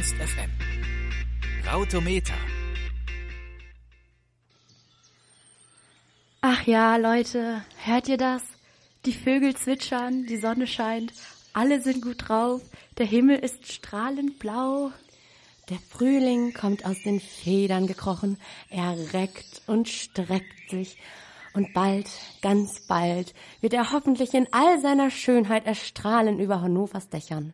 Ernst FM. Rautometer. Ach ja, Leute, hört ihr das? Die Vögel zwitschern, die Sonne scheint, alle sind gut drauf, der Himmel ist strahlend blau. Der Frühling kommt aus den Federn gekrochen, er reckt und streckt sich. Und bald, ganz bald, wird er hoffentlich in all seiner Schönheit erstrahlen über Hannovers Dächern.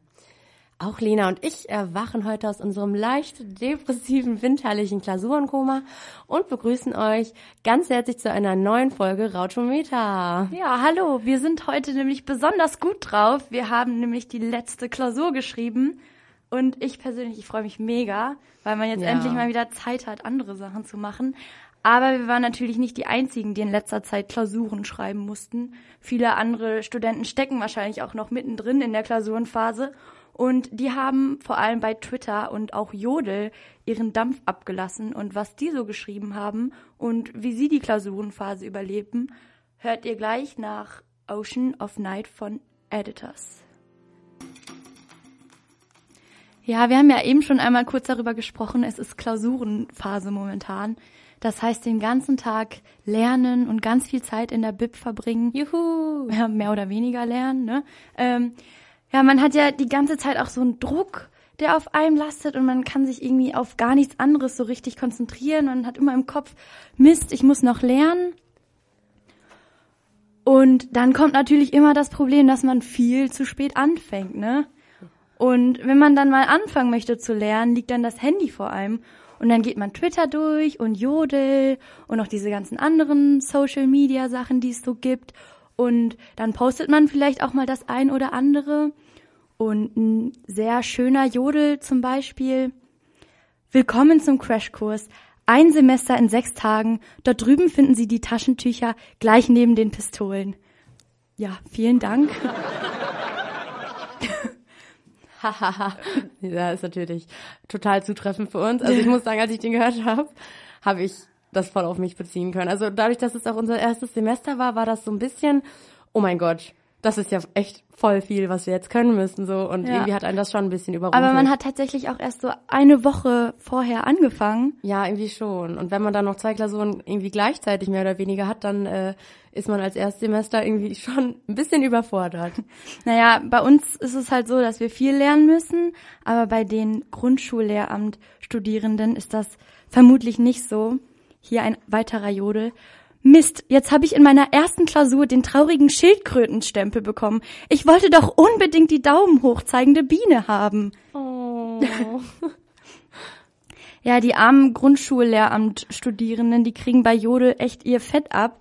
Auch Lena und ich erwachen heute aus unserem leicht depressiven winterlichen Klausurenkoma und begrüßen euch ganz herzlich zu einer neuen Folge Rautometer. Ja, hallo, wir sind heute nämlich besonders gut drauf. Wir haben nämlich die letzte Klausur geschrieben und ich persönlich, ich freue mich mega, weil man jetzt Ja. endlich mal wieder Zeit hat, andere Sachen zu machen. Aber wir waren natürlich nicht die einzigen, die in letzter Zeit Klausuren schreiben mussten. Viele andere Studenten stecken wahrscheinlich auch noch mittendrin in der Klausurenphase. Und die haben vor allem bei Twitter und auch Jodel ihren Dampf abgelassen. Und was die so geschrieben haben und wie sie die Klausurenphase überleben, hört ihr gleich nach Ocean of Night von Editors. Ja, wir haben ja eben schon einmal kurz darüber gesprochen. Es ist Klausurenphase momentan. Das heißt, den ganzen Tag lernen und ganz viel Zeit in der Bib verbringen. Juhu! Ja, mehr oder weniger lernen, ne? Ähm, ja, man hat ja die ganze Zeit auch so einen Druck, der auf einem lastet und man kann sich irgendwie auf gar nichts anderes so richtig konzentrieren. Man hat immer im Kopf, Mist, ich muss noch lernen. Und dann kommt natürlich immer das Problem, dass man viel zu spät anfängt, ne? Und wenn man dann mal anfangen möchte zu lernen, liegt dann das Handy vor einem. Und dann geht man Twitter durch und Jodel und auch diese ganzen anderen Social Media Sachen, die es so gibt. Und dann postet man vielleicht auch mal das ein oder andere. Und ein sehr schöner Jodel zum Beispiel. Willkommen zum Crashkurs. Ein Semester in sechs Tagen. Dort drüben finden Sie die Taschentücher gleich neben den Pistolen. Ja, vielen Dank. Hahaha. ja, ist natürlich total zutreffend für uns. Also ich muss sagen, als ich den gehört habe, habe ich das voll auf mich beziehen können. Also dadurch, dass es auch unser erstes Semester war, war das so ein bisschen, oh mein Gott, das ist ja echt voll viel, was wir jetzt können müssen so und Ja. irgendwie hat einen das schon ein bisschen überrumpelt. Aber man hat tatsächlich auch erst so eine Woche vorher angefangen. ja, irgendwie schon. Und wenn man dann noch zwei Klausuren irgendwie gleichzeitig mehr oder weniger hat, dann äh, ist man als Erstsemester irgendwie schon ein bisschen überfordert. Naja, bei uns ist es halt so, dass wir viel lernen müssen, aber bei den Grundschullehramt-Studierenden ist das vermutlich nicht so. Hier ein weiterer Jodel. Mist, jetzt habe ich in meiner ersten Klausur den traurigen Schildkrötenstempel bekommen. Ich wollte doch unbedingt die Daumen hoch zeigende Biene haben. Oh. Ja, die armen Grundschullehramt-Studierenden, die kriegen bei Jodel echt ihr Fett ab.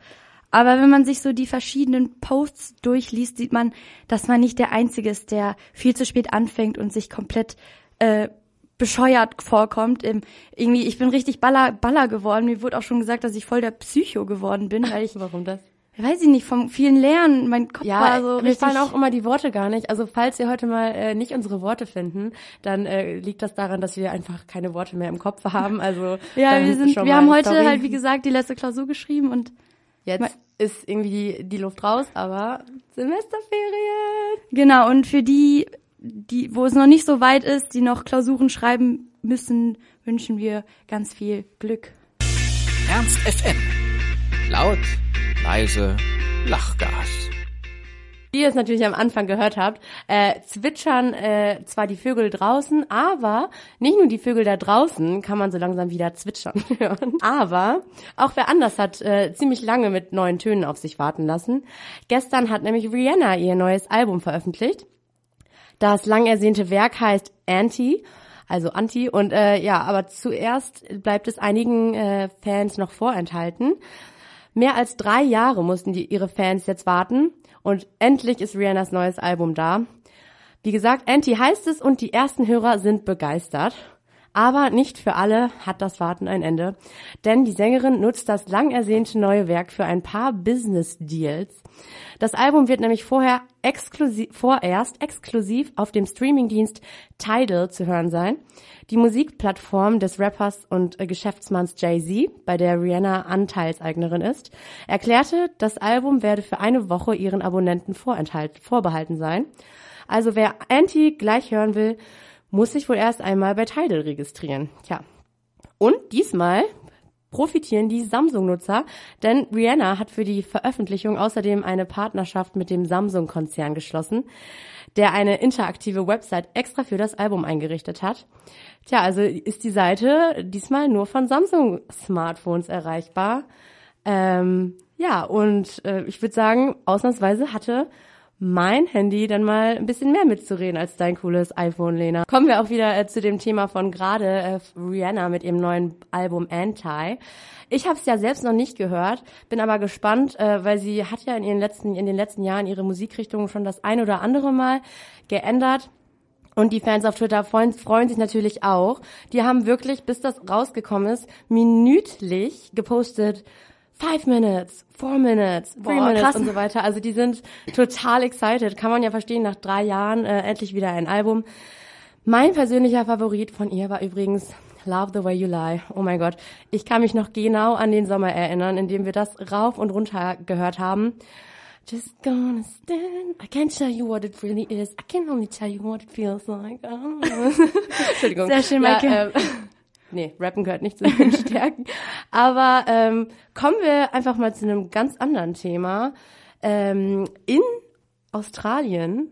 Aber wenn man sich so die verschiedenen Posts durchliest, sieht man, dass man nicht der Einzige ist, der viel zu spät anfängt und sich komplett äh, bescheuert vorkommt. Ähm, irgendwie, ich bin richtig baller, baller geworden. Mir wurde auch schon gesagt, dass ich voll der Psycho geworden bin, weil ich, Warum das? weiß ich nicht, vom vielen Lernen, mein Kopf Ja, war so mir fallen auch immer die Worte gar nicht. Also falls wir heute mal äh, nicht unsere Worte finden, dann äh, liegt das daran, dass wir einfach keine Worte mehr im Kopf haben. Also ja, wir sind, schon wir haben heute sorry. halt, wie gesagt, die letzte Klausur geschrieben und jetzt ist irgendwie die, die Luft raus, aber Semesterferien. Genau, und für die, die, wo es noch nicht so weit ist, die noch Klausuren schreiben müssen, wünschen wir ganz viel Glück. Ernst FM. Laut, leise, Lachgas. Wie ihr es natürlich am Anfang gehört habt, äh, zwitschern äh, zwar die Vögel draußen, aber nicht nur die Vögel da draußen kann man so langsam wieder zwitschern hören. Aber auch wer anders hat äh, ziemlich lange mit neuen Tönen auf sich warten lassen. Gestern hat nämlich Rihanna ihr neues Album veröffentlicht. Das lang ersehnte Werk heißt Anti, also Anti. Und äh, ja, aber zuerst bleibt es einigen äh, Fans noch vorenthalten. Mehr als drei Jahre mussten die, ihre Fans jetzt warten und endlich ist Rihannas neues Album da. Wie gesagt, Anti heißt es und die ersten Hörer sind begeistert. Aber nicht für alle hat das Warten ein Ende. Denn die Sängerin nutzt das lang ersehnte neue Werk für ein paar Business Deals. Das Album wird nämlich vorher exklusiv, vorerst exklusiv auf dem Streamingdienst Tidal zu hören sein. Die Musikplattform des Rappers und äh, Geschäftsmanns Jay-Z, bei der Rihanna Anteilseignerin ist, erklärte, das Album werde für eine Woche ihren Abonnenten vorbehalten sein. Also wer Anti gleich hören will, muss sich wohl erst einmal bei Tidal registrieren. Tja. Und diesmal profitieren die Samsung-Nutzer, denn Rihanna hat für die Veröffentlichung außerdem eine Partnerschaft mit dem Samsung-Konzern geschlossen, der eine interaktive Website extra für das Album eingerichtet hat. Tja, also ist die Seite diesmal nur von Samsung-Smartphones erreichbar. Ähm, ja, und äh, ich würde sagen, ausnahmsweise hatte mein Handy dann mal ein bisschen mehr mitzureden als dein cooles iPhone, Lena. Kommen wir auch wieder äh, zu dem Thema von gerade äh, Rihanna mit ihrem neuen Album Anti. Ich habe es ja selbst noch nicht gehört, bin aber gespannt, äh, weil sie hat ja in ihren letzten in den letzten Jahren ihre Musikrichtung schon das ein oder andere Mal geändert. Und die Fans auf Twitter freuen, freuen sich natürlich auch. Die haben wirklich, bis das rausgekommen ist, minütlich gepostet, five minutes, four minutes, three Boah, minutes krass. und so weiter. Also die sind total excited. Kann man ja verstehen, nach drei Jahren äh, endlich wieder ein Album. Mein persönlicher Favorit von ihr war übrigens Love the Way You Lie. Oh mein Gott. Ich kann mich noch genau an den Sommer erinnern, in dem wir das rauf und runter gehört haben. Just gonna stand. I can't tell you what it really is. I can only tell you what it feels like. Entschuldigung. Sehr schön, ja, ähm, Nee, Rappen gehört nicht zu den Stärken. Aber ähm, kommen wir einfach mal zu einem ganz anderen Thema. Ähm, in Australien,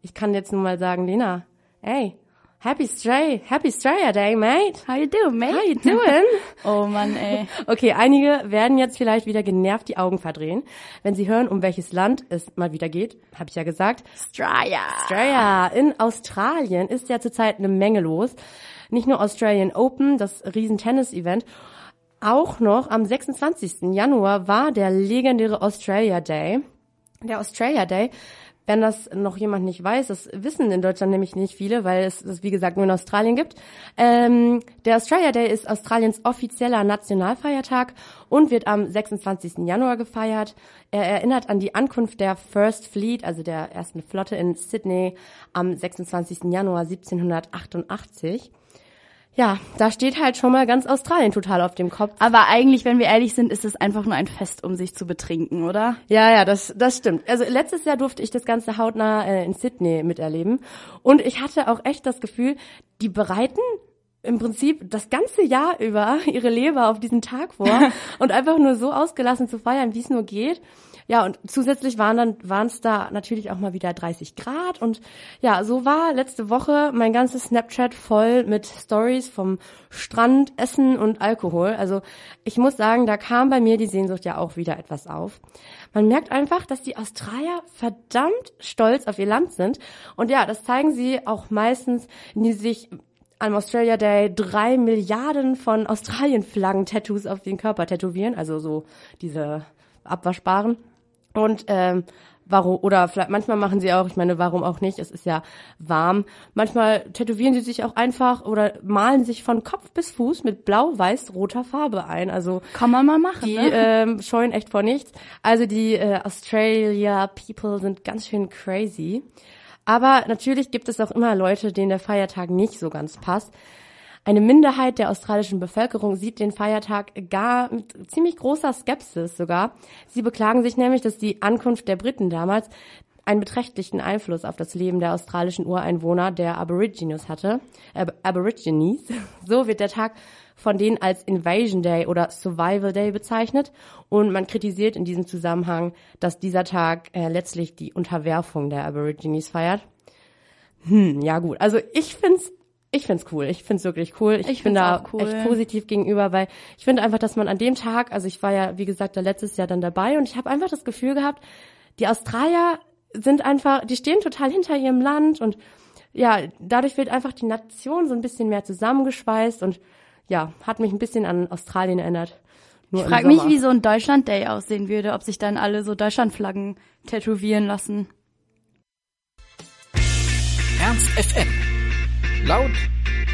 ich kann jetzt nur mal sagen, Lena, hey, Happy Stray, Happy Straya Day, mate. How you doing, mate? How you doing? Oh Mann, ey. Okay, einige werden jetzt vielleicht wieder genervt die Augen verdrehen, wenn sie hören, um welches Land es mal wieder geht. Habe ich ja gesagt. Straya. Australia. In Australien ist ja zurzeit eine Menge los. Nicht nur Australian Open, das riesen Tennis-Event. Auch noch am 26. Januar war der legendäre Australia Day. Der Australia Day, wenn das noch jemand nicht weiß, das wissen in Deutschland nämlich nicht viele, weil es das wie gesagt nur in Australien gibt. Ähm, der Australia Day ist Australiens offizieller Nationalfeiertag und wird am 26. Januar gefeiert. Er erinnert an die Ankunft der First Fleet, also der ersten Flotte in Sydney am 26. Januar 1788. Ja, da steht halt schon mal ganz Australien total auf dem Kopf. Aber eigentlich, wenn wir ehrlich sind, ist es einfach nur ein Fest, um sich zu betrinken, oder? Ja, ja, das, das stimmt. Also letztes Jahr durfte ich das Ganze hautnah äh, in Sydney miterleben. Und ich hatte auch echt das Gefühl, die bereiten im Prinzip das ganze Jahr über ihre Leber auf diesen Tag vor und einfach nur so ausgelassen zu feiern, wie es nur geht. Ja, und zusätzlich waren dann waren es da natürlich auch mal wieder 30 Grad und ja, so war letzte Woche mein ganzes Snapchat voll mit Stories vom Strand, Essen und Alkohol. Also ich muss sagen, da kam bei mir die Sehnsucht ja auch wieder etwas auf. Man merkt einfach, dass die Australier verdammt stolz auf ihr Land sind und ja, das zeigen sie auch meistens, sie sich am Australia Day drei Milliarden von Australien-Flaggen-Tattoos auf den Körper tätowieren, also so diese abwaschbaren. Und ähm, warum oder vielleicht manchmal machen sie auch, ich meine, warum auch nicht? Es ist ja warm. Manchmal tätowieren sie sich auch einfach oder malen sich von Kopf bis Fuß mit blau-weiß-roter Farbe ein. Also Kann man mal machen, die ne? ähm, scheuen echt vor nichts. Also die äh, Australia People sind ganz schön crazy. Aber natürlich gibt es auch immer Leute, denen der Feiertag nicht so ganz passt. Eine Minderheit der australischen Bevölkerung sieht den Feiertag gar mit ziemlich großer Skepsis sogar. Sie beklagen sich nämlich, dass die Ankunft der Briten damals einen beträchtlichen Einfluss auf das Leben der australischen Ureinwohner der Aborigines hatte. Äh, Aborigines. So wird der Tag von denen als Invasion Day oder Survival Day bezeichnet und man kritisiert in diesem Zusammenhang, dass dieser Tag äh, letztlich die Unterwerfung der Aborigines feiert. Hm, ja gut. Also ich find's ich find's cool. Ich find's wirklich cool. Ich, Ich bin da cool. echt positiv gegenüber, weil ich finde einfach, dass man an dem Tag, also ich war ja wie gesagt da letztes Jahr dann dabei und ich habe einfach das Gefühl gehabt, die Australier sind einfach, die stehen total hinter ihrem Land und ja, dadurch wird einfach die Nation so ein bisschen mehr zusammengeschweißt und ja, hat mich ein bisschen an Australien erinnert. Nur Ich frage mich, wie so ein Deutschland Day aussehen würde, ob sich dann alle so Deutschlandflaggen tätowieren lassen. Ernst FM. Laut,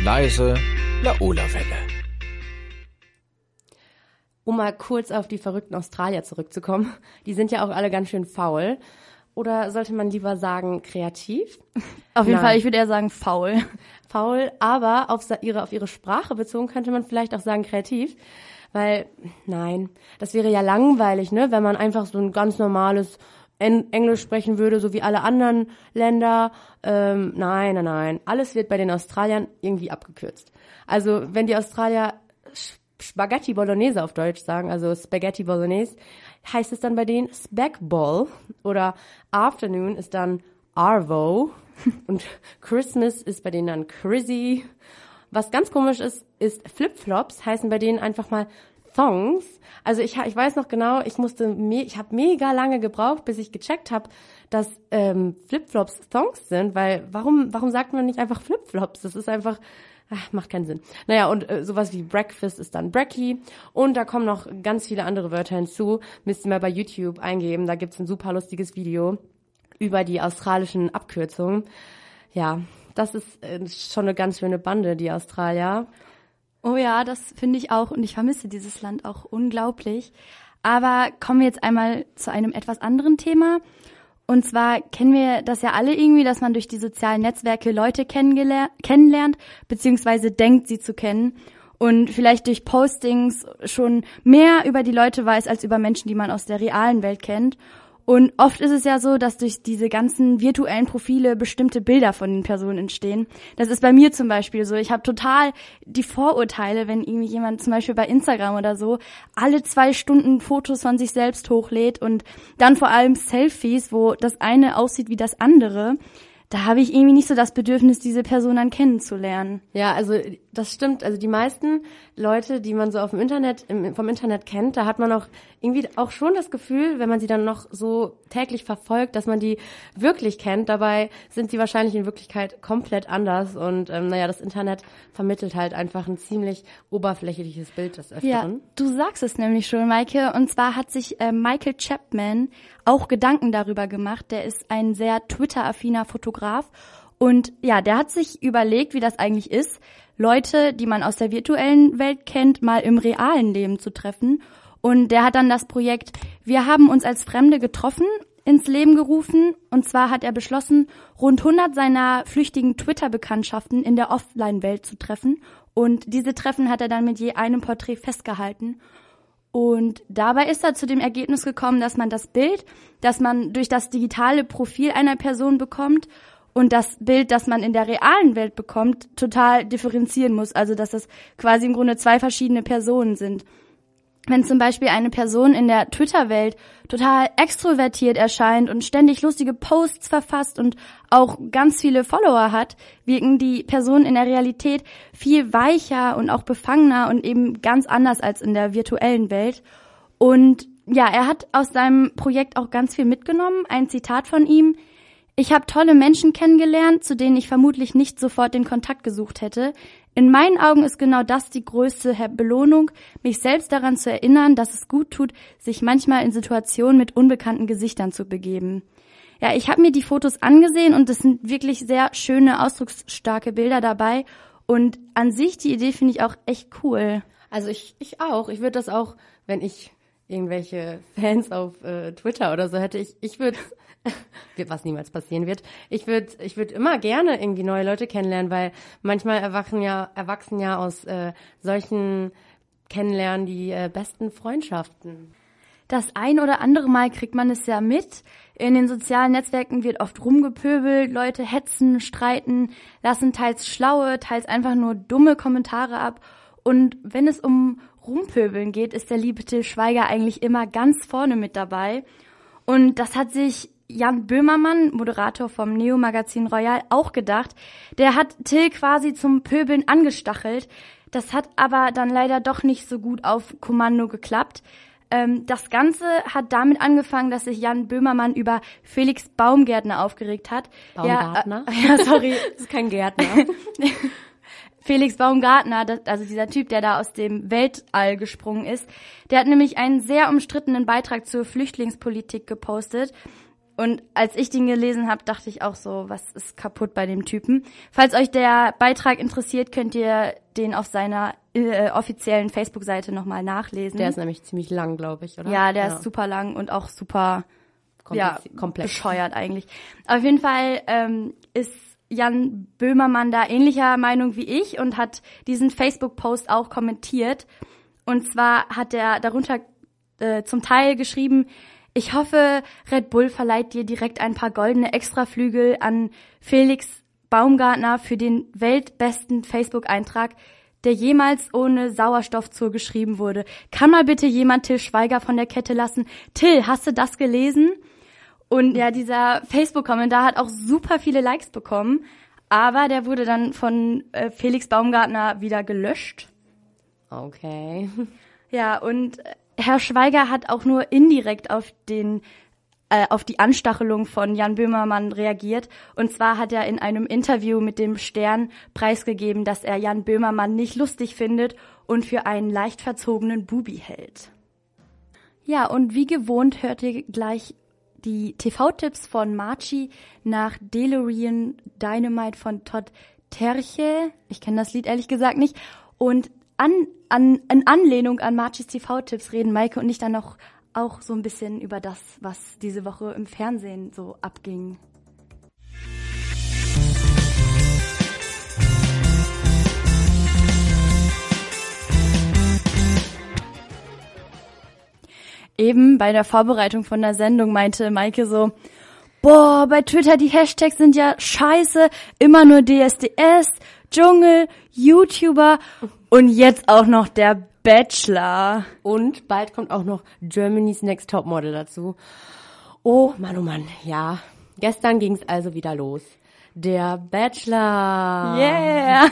leise, Laola-Welle. Um mal kurz auf die verrückten Australier zurückzukommen. Die sind ja auch alle ganz schön faul. Oder sollte man lieber sagen kreativ? Auf jeden Nein. Fall, ich würde eher sagen faul. Faul, aber auf ihre, auf ihre Sprache bezogen könnte man vielleicht auch sagen kreativ. Weil, nein, das wäre ja langweilig, ne, wenn man einfach so ein ganz normales Englisch sprechen würde, so wie alle anderen Länder. Ähm, nein, nein, nein. Alles wird bei den Australiern irgendwie abgekürzt. Also wenn die Australier Spaghetti Bolognese auf Deutsch sagen, also Spaghetti Bolognese, heißt es dann bei denen Speckball oder Afternoon ist dann Arvo und Christmas ist bei denen dann Chrissy. Was ganz komisch ist, ist Flipflops heißen bei denen einfach mal Thongs. Also ich, ich weiß noch genau, ich musste, me ich habe mega lange gebraucht, bis ich gecheckt habe, dass ähm, Flipflops Thongs sind, weil warum, warum sagt man nicht einfach Flipflops? Das ist einfach, ach, macht keinen Sinn. Naja, und äh, sowas wie Breakfast ist dann Brecky und da kommen noch ganz viele andere Wörter hinzu. Müsst ihr mal bei YouTube eingeben, da gibt's ein super lustiges Video über die australischen Abkürzungen. Ja, das ist äh, schon eine ganz schöne Bande, die Australier. Oh ja, das finde ich auch und ich vermisse dieses Land auch unglaublich. Aber kommen wir jetzt einmal zu einem etwas anderen Thema. Und zwar kennen wir das ja alle irgendwie, dass man durch die sozialen Netzwerke Leute kennenlernt, beziehungsweise denkt, sie zu kennen. Und vielleicht durch Postings schon mehr über die Leute weiß als über Menschen, die man aus der realen Welt kennt. Und oft ist es ja so, dass durch diese ganzen virtuellen Profile bestimmte Bilder von den Personen entstehen. Das ist bei mir zum Beispiel so. Ich habe total die Vorurteile, wenn irgendwie jemand zum Beispiel bei Instagram oder so alle zwei Stunden Fotos von sich selbst hochlädt und dann vor allem Selfies, wo das eine aussieht wie das andere da habe ich irgendwie nicht so das Bedürfnis, diese Person dann kennenzulernen. Ja, also das stimmt. Also die meisten Leute, die man so auf dem Internet, im, vom Internet kennt, da hat man auch irgendwie auch schon das Gefühl, wenn man sie dann noch so täglich verfolgt, dass man die wirklich kennt. Dabei sind sie wahrscheinlich in Wirklichkeit komplett anders. Und ähm, naja, das Internet vermittelt halt einfach ein ziemlich oberflächliches Bild des Öfteren. Ja, du sagst es nämlich schon, Maike. Und zwar hat sich äh, Michael Chapman auch Gedanken darüber gemacht. Der ist ein sehr Twitter-affiner Fotograf. Und ja, der hat sich überlegt, wie das eigentlich ist, Leute, die man aus der virtuellen Welt kennt, mal im realen Leben zu treffen. Und der hat dann das Projekt Wir haben uns als Fremde getroffen ins Leben gerufen. Und zwar hat er beschlossen, rund 100 seiner flüchtigen Twitter-Bekanntschaften in der Offline-Welt zu treffen. Und diese Treffen hat er dann mit je einem Porträt festgehalten. Und dabei ist er zu dem Ergebnis gekommen, dass man das Bild, das man durch das digitale Profil einer Person bekommt und das Bild, das man in der realen Welt bekommt, total differenzieren muss. Also dass das quasi im Grunde zwei verschiedene Personen sind wenn zum Beispiel eine Person in der Twitter-Welt total extrovertiert erscheint und ständig lustige Posts verfasst und auch ganz viele Follower hat, wirken die Personen in der Realität viel weicher und auch befangener und eben ganz anders als in der virtuellen Welt. Und ja, er hat aus seinem Projekt auch ganz viel mitgenommen. Ein Zitat von ihm. Ich habe tolle Menschen kennengelernt, zu denen ich vermutlich nicht sofort den Kontakt gesucht hätte. In meinen Augen ist genau das die größte Belohnung, mich selbst daran zu erinnern, dass es gut tut, sich manchmal in Situationen mit unbekannten Gesichtern zu begeben. Ja, ich habe mir die Fotos angesehen und es sind wirklich sehr schöne, ausdrucksstarke Bilder dabei. Und an sich die Idee finde ich auch echt cool. Also ich, ich auch. Ich würde das auch, wenn ich irgendwelche Fans auf äh, Twitter oder so hätte, ich, ich würde was niemals passieren wird. Ich würde ich würd immer gerne irgendwie neue Leute kennenlernen, weil manchmal erwachen ja, erwachsen ja aus äh, solchen Kennenlernen die äh, besten Freundschaften. Das ein oder andere Mal kriegt man es ja mit. In den sozialen Netzwerken wird oft rumgepöbelt, Leute hetzen, streiten, lassen teils schlaue, teils einfach nur dumme Kommentare ab. Und wenn es um Rumpöbeln geht, ist der liebe Till Schweiger eigentlich immer ganz vorne mit dabei. Und das hat sich Jan Böhmermann, Moderator vom Neo-Magazin Royal, auch gedacht. Der hat Till quasi zum Pöbeln angestachelt. Das hat aber dann leider doch nicht so gut auf Kommando geklappt. Ähm, das Ganze hat damit angefangen, dass sich Jan Böhmermann über Felix Baumgärtner aufgeregt hat. Baumgartner? Ja, äh, ja sorry. das ist kein Gärtner. Felix Baumgartner, also dieser Typ, der da aus dem Weltall gesprungen ist, der hat nämlich einen sehr umstrittenen Beitrag zur Flüchtlingspolitik gepostet. Und als ich den gelesen habe, dachte ich auch so, was ist kaputt bei dem Typen? Falls euch der Beitrag interessiert, könnt ihr den auf seiner äh, offiziellen Facebook-Seite nochmal nachlesen. Der ist nämlich ziemlich lang, glaube ich, oder? Ja, der ja. ist super lang und auch super ja, komplex. bescheuert eigentlich. Auf jeden Fall ähm, ist Jan Böhmermann da ähnlicher Meinung wie ich und hat diesen Facebook-Post auch kommentiert. Und zwar hat er darunter äh, zum Teil geschrieben, Ich hoffe, Red Bull verleiht dir direkt ein paar goldene Extraflügel an Felix Baumgartner für den weltbesten Facebook-Eintrag, der jemals ohne Sauerstoff zugeschrieben wurde. Kann mal bitte jemand Till Schweiger von der Kette lassen? Till, hast du das gelesen? Und ja, dieser Facebook-Kommentar hat auch super viele Likes bekommen, aber der wurde dann von äh, Felix Baumgartner wieder gelöscht. Okay. Ja, und äh, Herr Schweiger hat auch nur indirekt auf den äh, auf die Anstachelung von Jan Böhmermann reagiert. Und zwar hat er in einem Interview mit dem Stern preisgegeben, dass er Jan Böhmermann nicht lustig findet und für einen leicht verzogenen Bubi hält. Ja, und wie gewohnt hört ihr gleich die TV-Tipps von Marchi nach DeLorean Dynamite von Todd Terche. Ich kenne das Lied ehrlich gesagt nicht. Und an, an, in Anlehnung an Marchis TV-Tipps reden Maike und ich dann noch auch so ein bisschen über das, was diese Woche im Fernsehen so abging. Eben bei der Vorbereitung von der Sendung meinte Maike so, boah, bei Twitter die Hashtags sind ja scheiße, immer nur DSDS, Dschungel, YouTuber und jetzt auch noch der Bachelor. Und bald kommt auch noch Germany's Next Top Model dazu. Oh Mann, oh Mann, ja. Gestern ging's also wieder los. Der Bachelor. Yeah.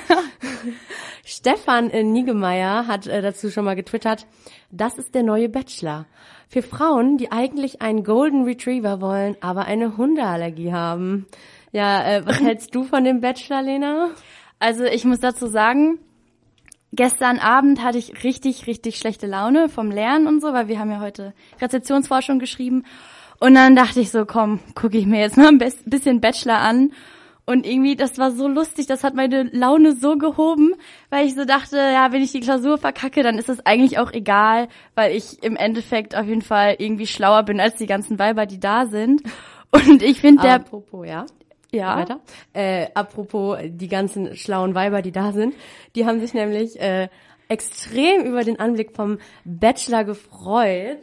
Stefan äh, Niggemeier hat äh, dazu schon mal getwittert, das ist der neue Bachelor. Für Frauen, die eigentlich einen Golden Retriever wollen, aber eine Hundeallergie haben. Ja, äh, was hältst du von dem Bachelor, Lena? Also ich muss dazu sagen, gestern Abend hatte ich richtig, richtig schlechte Laune vom Lernen und so, weil wir haben ja heute Rezeptionsforschung geschrieben. Und dann dachte ich so, komm, gucke ich mir jetzt mal ein bisschen Bachelor an. Und irgendwie, das war so lustig, das hat meine Laune so gehoben, weil ich so dachte, ja, wenn ich die Klausur verkacke, dann ist das eigentlich auch egal, weil ich im Endeffekt auf jeden Fall irgendwie schlauer bin als die ganzen Weiber, die da sind. Und ich finde der. Apropos, ja. Ja. Weiter. Äh, apropos die ganzen schlauen Weiber, die da sind, die haben sich nämlich äh, extrem über den Anblick vom Bachelor gefreut.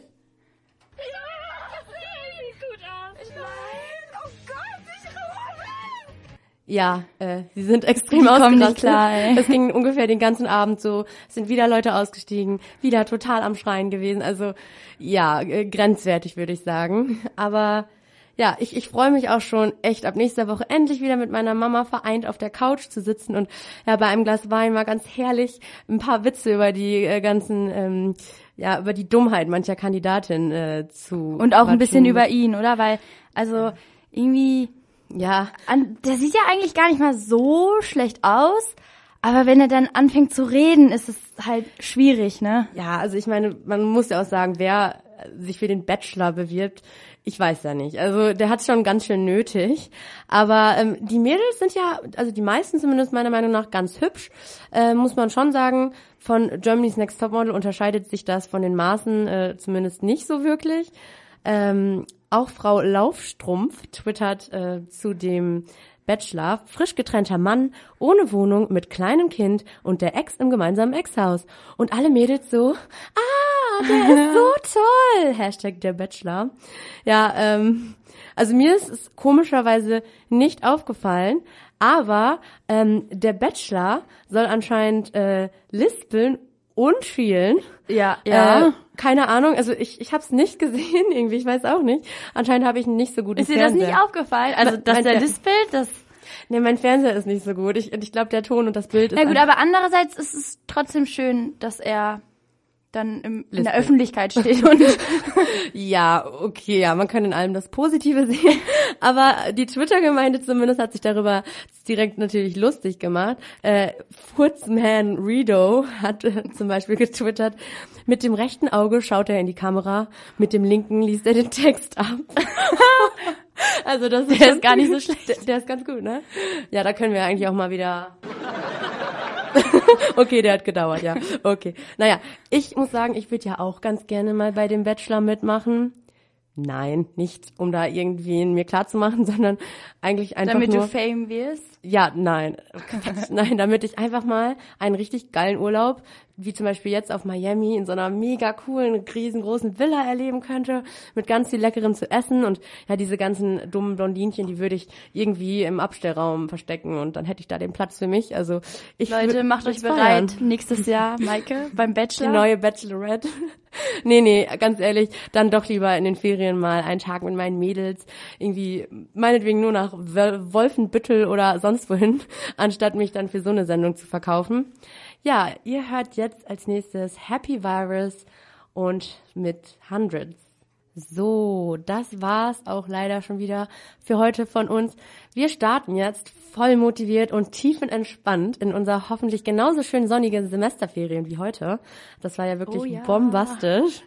Ja, äh, sie sind extrem Die ausgerastet. klar. Es ging ungefähr den ganzen Abend so, es sind wieder Leute ausgestiegen, wieder total am Schreien gewesen. Also ja, äh, grenzwertig würde ich sagen. Aber ja, ich, ich freue mich auch schon echt ab nächster Woche endlich wieder mit meiner Mama vereint auf der Couch zu sitzen und ja bei einem Glas Wein mal ganz herrlich ein paar Witze über die äh, ganzen ähm, ja über die Dummheit mancher Kandidatin äh, zu Und auch ein bisschen über ihn, oder? Weil, also irgendwie, ja an, der sieht ja eigentlich gar nicht mal so schlecht aus, aber wenn er dann anfängt zu reden, ist es halt schwierig, ne? Ja, also ich meine, man muss ja auch sagen, wer sich für den Bachelor bewirbt, ich weiß ja nicht. Also der hat es schon ganz schön nötig. Aber ähm, die Mädels sind ja, also die meisten zumindest meiner Meinung nach ganz hübsch, äh, muss man schon sagen. Von Germany's Next Topmodel unterscheidet sich das von den Maßen äh, zumindest nicht so wirklich. Ähm, auch Frau Laufstrumpf twittert äh, zu dem Bachelor, frisch getrennter Mann, ohne Wohnung, mit kleinem Kind und der Ex im gemeinsamen Ex-Haus. Und alle Mädels so, ah, der ist so toll. Hashtag der Bachelor. Ja, ähm, also mir ist es komischerweise nicht aufgefallen, aber ähm, der Bachelor soll anscheinend äh, lispeln und schielen. Ja, Äh, keine Ahnung, also ich, ich habe es nicht gesehen irgendwie, ich weiß auch nicht. Anscheinend habe ich nicht so guten ist dir das nicht aufgefallen? Also, dass mein der Lispelt, das Nee, mein Fernseher ist nicht so gut. Ich, ich glaube, der Ton und das Bild ist Na gut, aber andererseits ist es trotzdem schön, dass er dann im, in der. Öffentlichkeit steht und Ja, okay, ja, man kann in allem das Positive sehen. Aber die Twitter-Gemeinde zumindest hat sich darüber direkt natürlich lustig gemacht. Äh, Furzman Redo hat äh, zum Beispiel getwittert, mit dem rechten Auge schaut er in die Kamera, mit dem linken liest er den Text ab. also das Der schon- ist gar nicht so schlecht. Der, der ist ganz gut, ne? Ja, da können wir eigentlich auch mal wieder okay, der hat gedauert, ja. Okay. Naja, ich muss sagen, ich würde ja auch ganz gerne mal bei dem Bachelor mitmachen. Nein, nicht um da irgendwie mir klar zu machen, sondern eigentlich einfach damit nur. du Fame wirst. Ja, nein. nein, damit ich einfach mal einen richtig geilen Urlaub, wie zum Beispiel jetzt auf Miami, in so einer mega coolen, riesengroßen Villa erleben könnte, mit ganz viel Leckerem zu essen und ja, diese ganzen dummen Blondinchen, die würde ich irgendwie im Abstellraum verstecken und dann hätte ich da den Platz für mich. Also ich Leute, macht euch bereit. feiern. Nächstes Jahr, Maike, beim Die Bachelor. neue Bachelorette. nee, nee, ganz ehrlich, dann doch lieber in den Ferien mal einen Tag mit meinen Mädels, irgendwie meinetwegen nur nach Wol- Wolfenbüttel oder sonst wohin, anstatt mich dann für so eine Sendung zu verkaufen. Ja, ihr hört jetzt als nächstes Happy Virus und mit Hundreds. So, das war's auch leider schon wieder für heute von uns. Wir starten jetzt voll motiviert und tiefenentspannt in unser hoffentlich genauso schön sonnige Semesterferien wie heute. Das war ja wirklich Oh ja. bombastisch.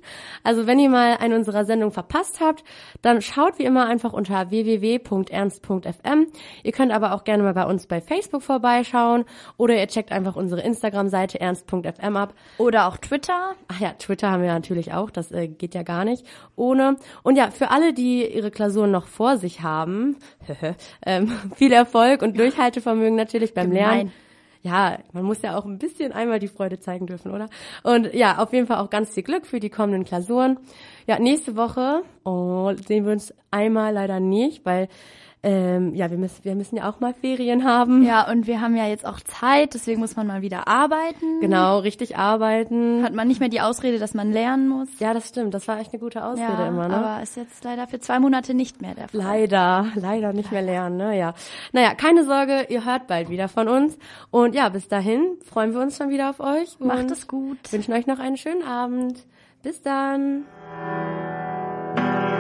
Also wenn ihr mal eine unserer Sendungen verpasst habt, dann schaut wie immer einfach unter www.ernst.fm. Ihr könnt aber auch gerne mal bei uns bei Facebook vorbeischauen oder ihr checkt einfach unsere Instagram-Seite ernst.fm ab. Oder auch Twitter. Ach ja, Twitter haben wir natürlich auch, das äh, geht ja gar nicht ohne. Und ja, für alle, die ihre Klausuren noch vor sich haben, ähm, viel Erfolg und Durchhaltevermögen natürlich beim Gemein. Lernen. Ja, man muss ja auch ein bisschen einmal die Freude zeigen dürfen, oder? Und ja, auf jeden Fall auch ganz viel Glück für die kommenden Klausuren. Ja, nächste Woche oh, sehen wir uns einmal leider nicht, weil ähm, ja, wir müssen, wir müssen ja auch mal Ferien haben. Ja, und wir haben ja jetzt auch Zeit, deswegen muss man mal wieder arbeiten. Genau, richtig arbeiten. Hat man nicht mehr die Ausrede, dass man lernen muss. ja, das stimmt. Das war echt eine gute Ausrede Ja, immer, ne? aber ist jetzt leider für zwei Monate nicht mehr der Fall. Leider, leider nicht mehr lernen, ne? Ja. Naja, keine Sorge, ihr hört bald wieder von uns. Und ja, bis dahin freuen wir uns schon wieder auf euch. Macht es gut. Wünschen euch noch einen schönen Abend. Bis dann.